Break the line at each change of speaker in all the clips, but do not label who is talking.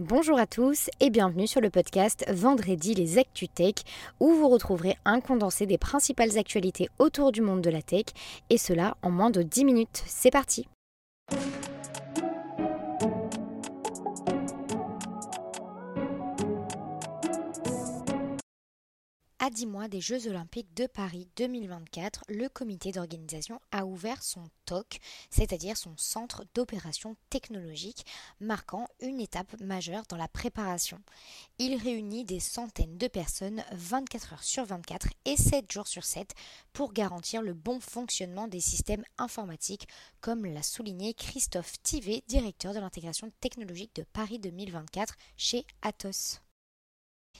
Bonjour à tous et bienvenue sur le podcast Vendredi les Actu Tech où vous retrouverez un condensé des principales actualités autour du monde de la tech et cela en moins de 10 minutes. C'est parti À 10 mois des Jeux Olympiques de Paris 2024, le comité d'organisation a ouvert son TOC, c'est-à-dire son centre d'opération technologique, marquant une étape majeure dans la préparation. Il réunit des centaines de personnes 24 heures sur 24 et 7 jours sur 7 pour garantir le bon fonctionnement des systèmes informatiques, comme l'a souligné Christophe Tivet, directeur de l'intégration technologique de Paris 2024 chez Atos.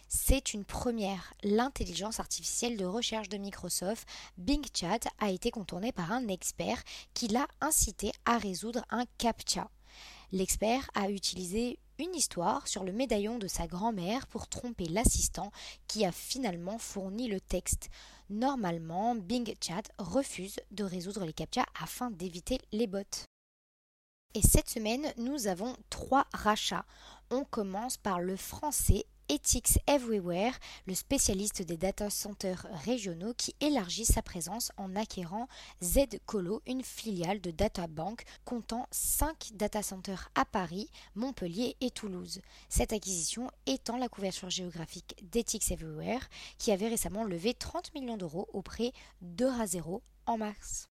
C'est une première. L'intelligence artificielle de recherche de Microsoft, Bing Chat, a été contournée par un expert qui l'a incité à résoudre un CAPTCHA. L'expert a utilisé une histoire sur le médaillon de sa grand-mère pour tromper l'assistant qui a finalement fourni le texte. Normalement, Bing Chat refuse de résoudre les CAPTCHA afin d'éviter les bots. Et cette semaine, nous avons trois rachats. On commence par le français Ethics Everywhere, le spécialiste des data centers régionaux qui élargit sa présence en acquérant Z-Colo, une filiale de DataBank comptant 5 data centers à Paris, Montpellier et Toulouse. Cette acquisition étend la couverture géographique d'Ethics Everywhere qui avait récemment levé 30 millions d'euros auprès d'Eurazero en mars.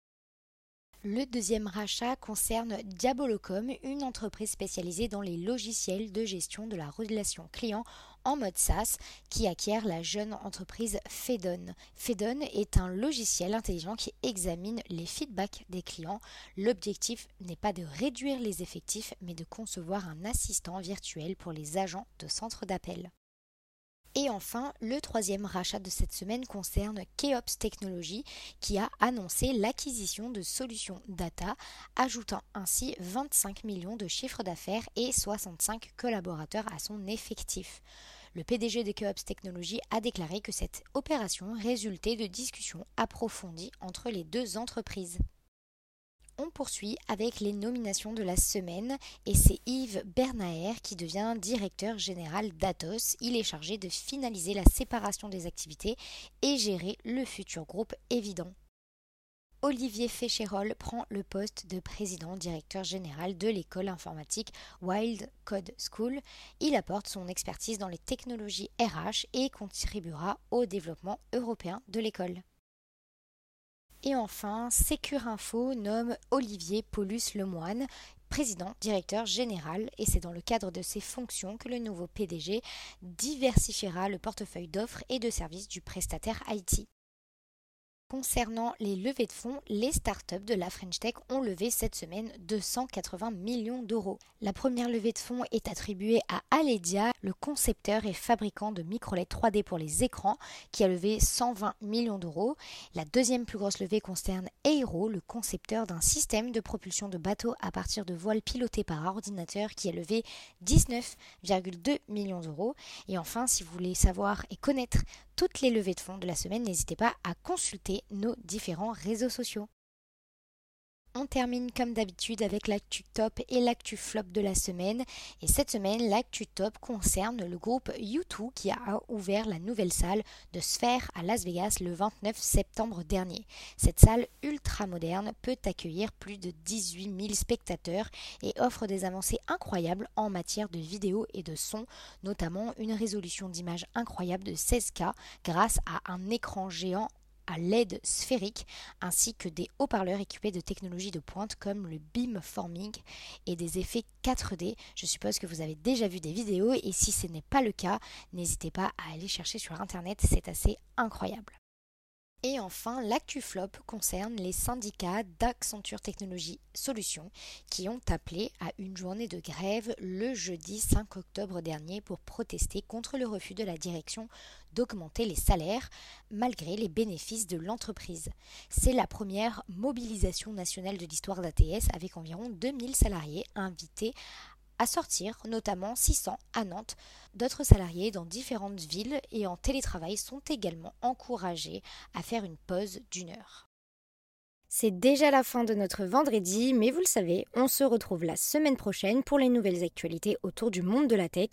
Le deuxième rachat concerne Diabolocom, une entreprise spécialisée dans les logiciels de gestion de la relation client en mode SaaS qui acquiert la jeune entreprise Fedon. Fedon est un logiciel intelligent qui examine les feedbacks des clients. L'objectif n'est pas de réduire les effectifs mais de concevoir un assistant virtuel pour les agents de centre d'appel. Et enfin, le troisième rachat de cette semaine concerne Keops Technologies qui a annoncé l'acquisition de solutions data, ajoutant ainsi 25 millions de chiffres d'affaires et 65 collaborateurs à son effectif. Le PDG de Keops Technologies a déclaré que cette opération résultait de discussions approfondies entre les deux entreprises on poursuit avec les nominations de la semaine et c'est Yves Bernaer qui devient directeur général d'Atos. Il est chargé de finaliser la séparation des activités et gérer le futur groupe évident. Olivier Féchérol prend le poste de président directeur général de l'école informatique Wild Code School. Il apporte son expertise dans les technologies RH et contribuera au développement européen de l'école. Et enfin, Info nomme Olivier Paulus Lemoine président directeur général et c'est dans le cadre de ces fonctions que le nouveau PDG diversifiera le portefeuille d'offres et de services du prestataire IT. Concernant les levées de fonds, les startups de la French Tech ont levé cette semaine 280 millions d'euros. La première levée de fonds est attribuée à Aledia, le concepteur et fabricant de micro-LED 3D pour les écrans, qui a levé 120 millions d'euros. La deuxième plus grosse levée concerne Aero, le concepteur d'un système de propulsion de bateaux à partir de voiles pilotées par ordinateur, qui a levé 19,2 millions d'euros. Et enfin, si vous voulez savoir et connaître toutes les levées de fonds de la semaine, n'hésitez pas à consulter nos différents réseaux sociaux. On termine comme d'habitude avec l'actu top et l'actu flop de la semaine. Et cette semaine, l'actu top concerne le groupe U2 qui a ouvert la nouvelle salle de Sphere à Las Vegas le 29 septembre dernier. Cette salle ultra moderne peut accueillir plus de 18 000 spectateurs et offre des avancées incroyables en matière de vidéo et de son, notamment une résolution d'image incroyable de 16K grâce à un écran géant à LED sphérique ainsi que des haut-parleurs équipés de technologies de pointe comme le beamforming et des effets 4D. Je suppose que vous avez déjà vu des vidéos et si ce n'est pas le cas, n'hésitez pas à aller chercher sur internet, c'est assez incroyable. Et enfin, l'actu flop concerne les syndicats d'Accenture Technologies Solutions qui ont appelé à une journée de grève le jeudi 5 octobre dernier pour protester contre le refus de la direction d'augmenter les salaires malgré les bénéfices de l'entreprise. C'est la première mobilisation nationale de l'histoire d'ATS avec environ 2000 salariés invités à sortir, notamment 600 à Nantes. D'autres salariés dans différentes villes et en télétravail sont également encouragés à faire une pause d'une heure. C'est déjà la fin de notre vendredi, mais vous le savez, on se retrouve la semaine prochaine pour les nouvelles actualités autour du monde de la tech.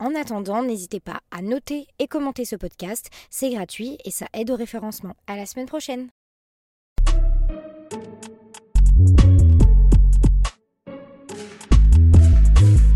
En attendant, n'hésitez pas à noter et commenter ce podcast, c'est gratuit et ça aide au référencement. À la semaine prochaine.